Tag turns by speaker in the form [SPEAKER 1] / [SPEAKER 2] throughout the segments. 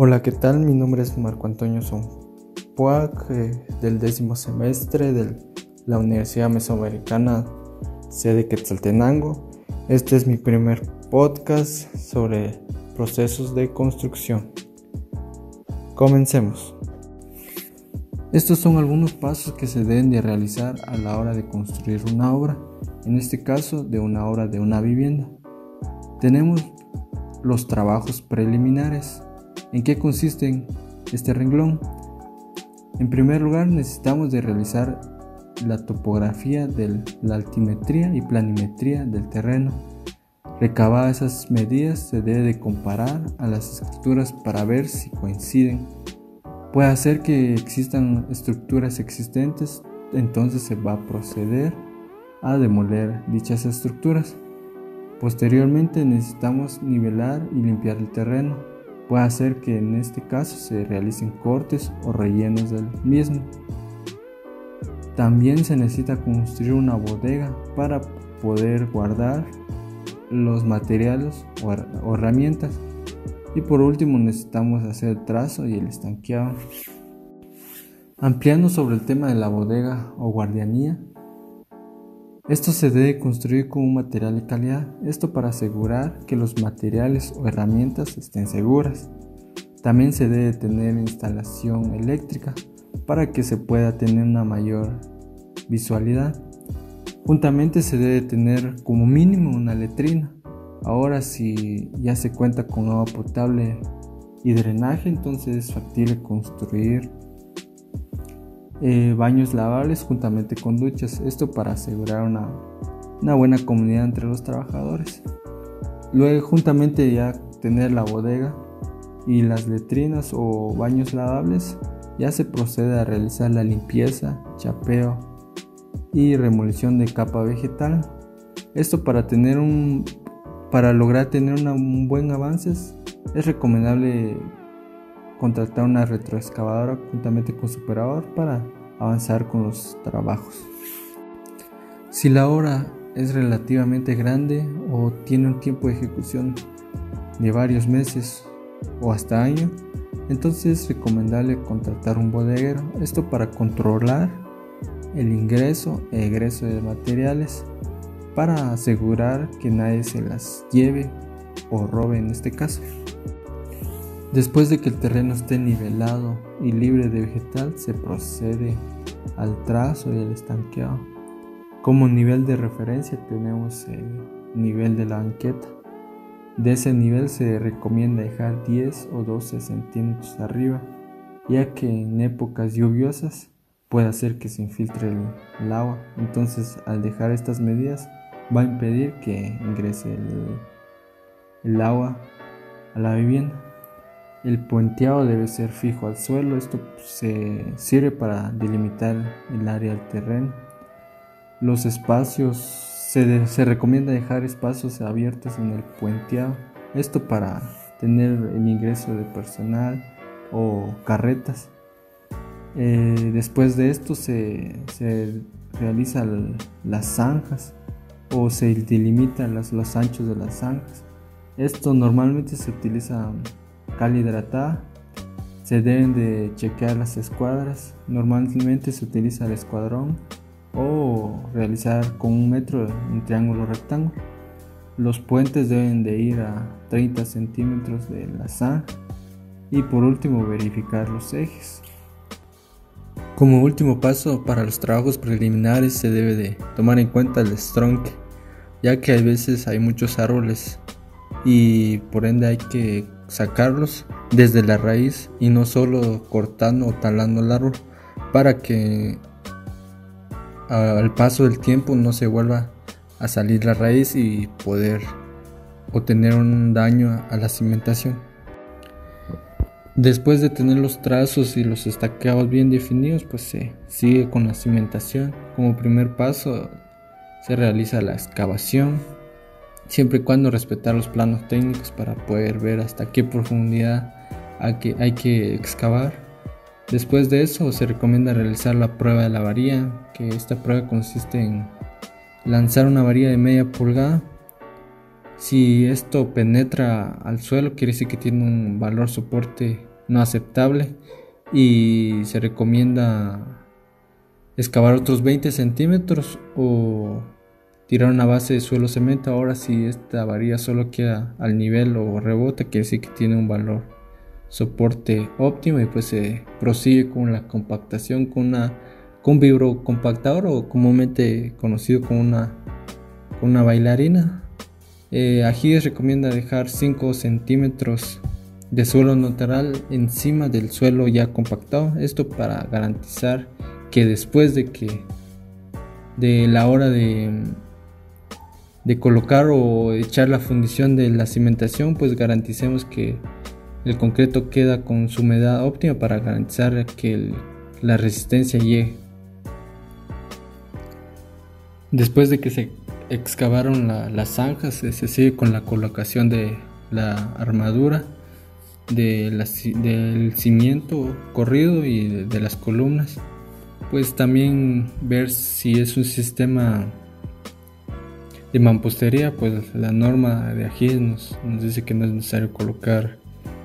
[SPEAKER 1] Hola, ¿qué tal? Mi nombre es Marco Antonio Sonpuac, eh, del décimo semestre de la Universidad Mesoamericana, sede Quetzaltenango. Este es mi primer podcast sobre procesos de construcción. Comencemos. Estos son algunos pasos que se deben de realizar a la hora de construir una obra, en este caso de una obra de una vivienda. Tenemos los trabajos preliminares ¿En qué consiste este renglón? En primer lugar necesitamos de realizar la topografía de la altimetría y planimetría del terreno. Recabadas esas medidas se debe de comparar a las estructuras para ver si coinciden. Puede hacer que existan estructuras existentes, entonces se va a proceder a demoler dichas estructuras. Posteriormente necesitamos nivelar y limpiar el terreno puede hacer que en este caso se realicen cortes o rellenos del mismo. También se necesita construir una bodega para poder guardar los materiales o herramientas. Y por último necesitamos hacer el trazo y el estanqueado. Ampliando sobre el tema de la bodega o guardianía, esto se debe construir con un material de calidad, esto para asegurar que los materiales o herramientas estén seguras. También se debe tener instalación eléctrica para que se pueda tener una mayor visualidad. Juntamente se debe tener como mínimo una letrina. Ahora si ya se cuenta con agua potable y drenaje, entonces es factible construir eh, baños lavables juntamente con duchas, esto para asegurar una, una buena comunidad entre los trabajadores. Luego juntamente ya tener la bodega y las letrinas o baños lavables, ya se procede a realizar la limpieza, chapeo y remolición de capa vegetal. Esto para tener un para lograr tener un buen avance es recomendable contratar una retroexcavadora juntamente con superador para avanzar con los trabajos. Si la obra es relativamente grande o tiene un tiempo de ejecución de varios meses o hasta año, entonces es recomendable contratar un bodeguero, esto para controlar el ingreso e egreso de materiales para asegurar que nadie se las lleve o robe en este caso. Después de que el terreno esté nivelado y libre de vegetal, se procede al trazo y al estanqueado. Como nivel de referencia tenemos el nivel de la banqueta. De ese nivel se recomienda dejar 10 o 12 centímetros arriba, ya que en épocas lluviosas puede hacer que se infiltre el, agua. Entonces, al dejar estas medidas, va a impedir que ingrese el agua a la vivienda. El puenteado debe ser fijo al suelo, esto se sirve para delimitar el área del terreno. Los espacios, se, recomienda dejar espacios abiertos en el puenteado, esto para tener el ingreso de personal o carretas. Eh, después de esto se, se realizan las zanjas o se delimitan los anchos de las zanjas. Esto normalmente se utiliza hidratada. Se deben de chequear las escuadras. Normalmente se utiliza el escuadrón o realizar con un metro un triángulo rectángulo. Los puentes deben de ir a 30 centímetros de la zanja. Y por último verificar los ejes. Como último paso para los trabajos preliminares se debe de tomar en cuenta el stronque, ya que a veces hay muchos árboles y por ende hay que sacarlos desde la raíz y no solo cortando o talando el árbol para que al paso del tiempo no se vuelva a salir la raíz y poder obtener un daño a la cimentación. Después de tener los trazos y los estaqueados bien definidos, pues se sigue con la cimentación. Como primer paso se realiza la excavación, siempre y cuando respetar los planos técnicos para poder ver hasta qué profundidad hay que, hay que excavar. Después de eso se recomienda realizar la prueba de la varilla, que esta prueba consiste en lanzar una varilla de media pulgada Si esto penetra al suelo, quiere decir que tiene un valor soporte no aceptable y se recomienda excavar otros 20 centímetros o tirar una base de suelo cemento. Ahora si esta varía solo queda al nivel o rebota, quiere decir que tiene un valor soporte óptimo y pues se prosigue con la compactación con una con un compactador o comúnmente conocido como una, una bailarina. Eh, recomienda dejar 5 centímetros de suelo natural encima del suelo ya compactado. Esto para garantizar que después de que de la hora de, de colocar o echar la fundición de la cimentación, pues garanticemos que el concreto queda con su humedad óptima para garantizar que la resistencia llegue. Después de que se excavaron las zanjas, se sigue con la colocación de la armadura del cimiento corrido y de, las columnas. Pues también ver si es un sistema de mampostería, pues la norma de aquí nos, dice que no es necesario colocar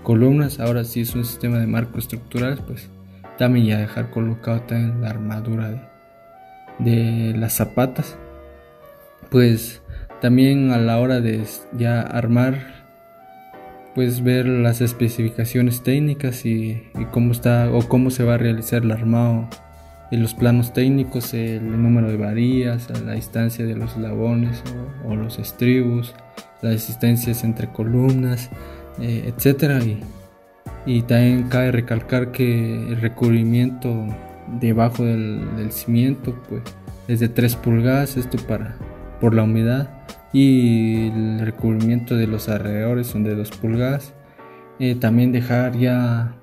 [SPEAKER 1] columnas. Ahora si es un sistema de marco estructural, pues también ya dejar colocado también la armadura de, las zapatas. Pues también a la hora de ya armar puedes ver las especificaciones técnicas y, cómo está o cómo se va a realizar el armado y los planos técnicos, el número de varillas, la distancia de los eslabones o, los estribos, las distancias entre columnas, eh, etcétera y, y, también cabe recalcar que el recubrimiento debajo del, del cimiento pues es de 3 pulgadas, esto para por la humedad y el recubrimiento de los alrededores son de 2 pulgadas. Eh, también dejar ya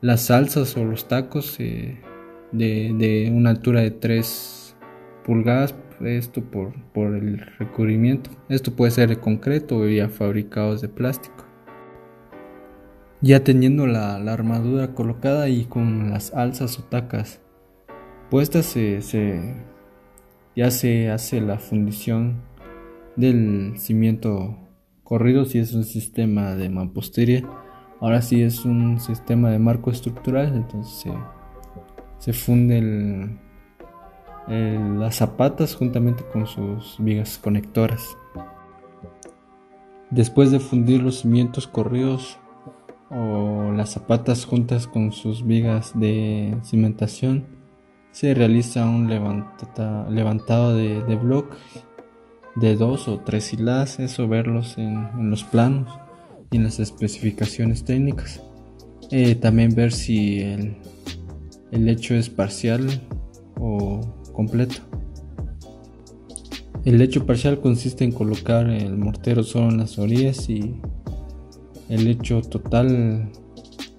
[SPEAKER 1] las salsas o los tacos eh, de, una altura de 3 pulgadas, esto por, por, el recubrimiento. Esto puede ser de concreto o ya fabricados de plástico. Ya teniendo la, armadura colocada y con las alzas o tacas puestas, se, ya se hace la fundición del cimiento corrido si es un sistema de mampostería. Ahora si es un sistema de marco estructural, entonces se, funde las zapatas juntamente con sus vigas conectoras. Después de fundir los cimientos corridos o las zapatas juntas con sus vigas de cimentación, se realiza un levantado de, de de dos o tres hiladas, eso verlos en, los planos y en las especificaciones técnicas. Eh, también ver si el, el hecho es parcial o completo. El hecho parcial consiste en colocar el mortero solo en las orillas y el hecho total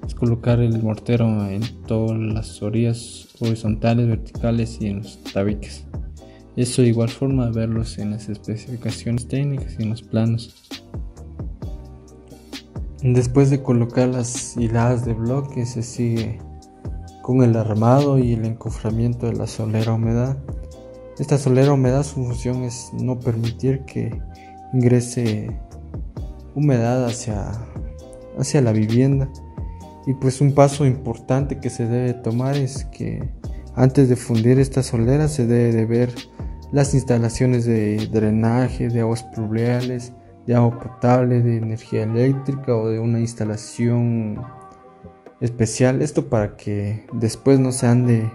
[SPEAKER 1] es colocar el mortero en todas las orillas horizontales, verticales y en los tabiques. Eso de igual forma verlos en las especificaciones técnicas y en los planos. Después de colocar las hiladas de bloque se sigue con el armado y el encoframiento de la solera humedad. Esta solera humedad su función es no permitir que ingrese humedad hacia, hacia la vivienda. Y pues un paso importante que se debe tomar es que antes de fundir esta solera se debe de ver las instalaciones de drenaje, de aguas pluviales, de agua potable, de energía eléctrica o de una instalación especial. Esto para que después no se ande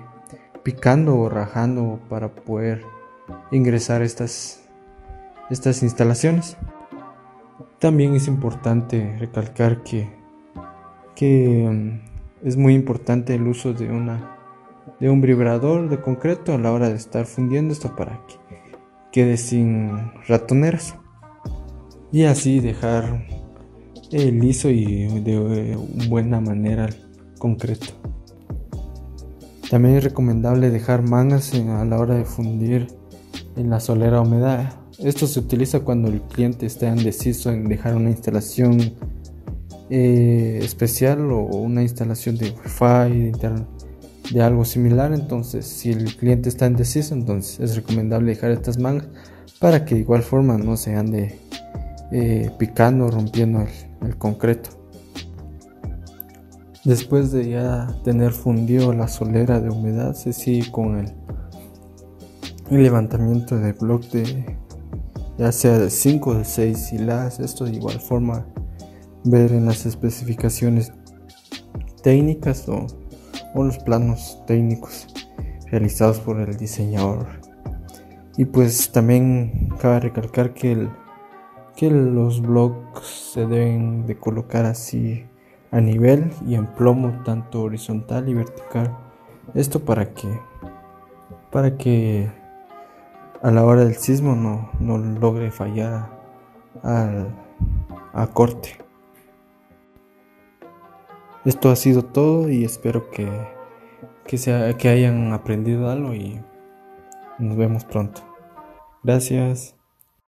[SPEAKER 1] picando o rajando para poder ingresar estas, estas instalaciones. También es importante recalcar que, que mm, es muy importante el uso de una de un vibrador de concreto a la hora de estar fundiendo esto para que quede sin ratoneras y así dejar liso y de buena manera concreto. También es recomendable dejar mangas a la hora de fundir en la solera húmeda. Esto se utiliza cuando el cliente está indeciso en dejar una instalación eh, especial o una instalación de wifi, de de algo similar. Entonces, si el cliente está indeciso, entonces es recomendable dejar estas mangas para que de igual forma no se ande eh, picando, rompiendo el, concreto. Después de ya tener fundido la solera de humedad, se sigue con el, levantamiento de bloque de ya sea de 5 o de 6 hilas. Esto de igual forma ver en las especificaciones técnicas o, o los planos técnicos realizados por el diseñador. Y pues también cabe recalcar que el que los blocks se deben de colocar así a nivel y en plomo tanto horizontal y vertical. Esto para que para que a la hora del sismo no, no logre fallar al, a corte. Esto ha sido todo y espero que, que, sea, que hayan aprendido algo y nos vemos pronto. Gracias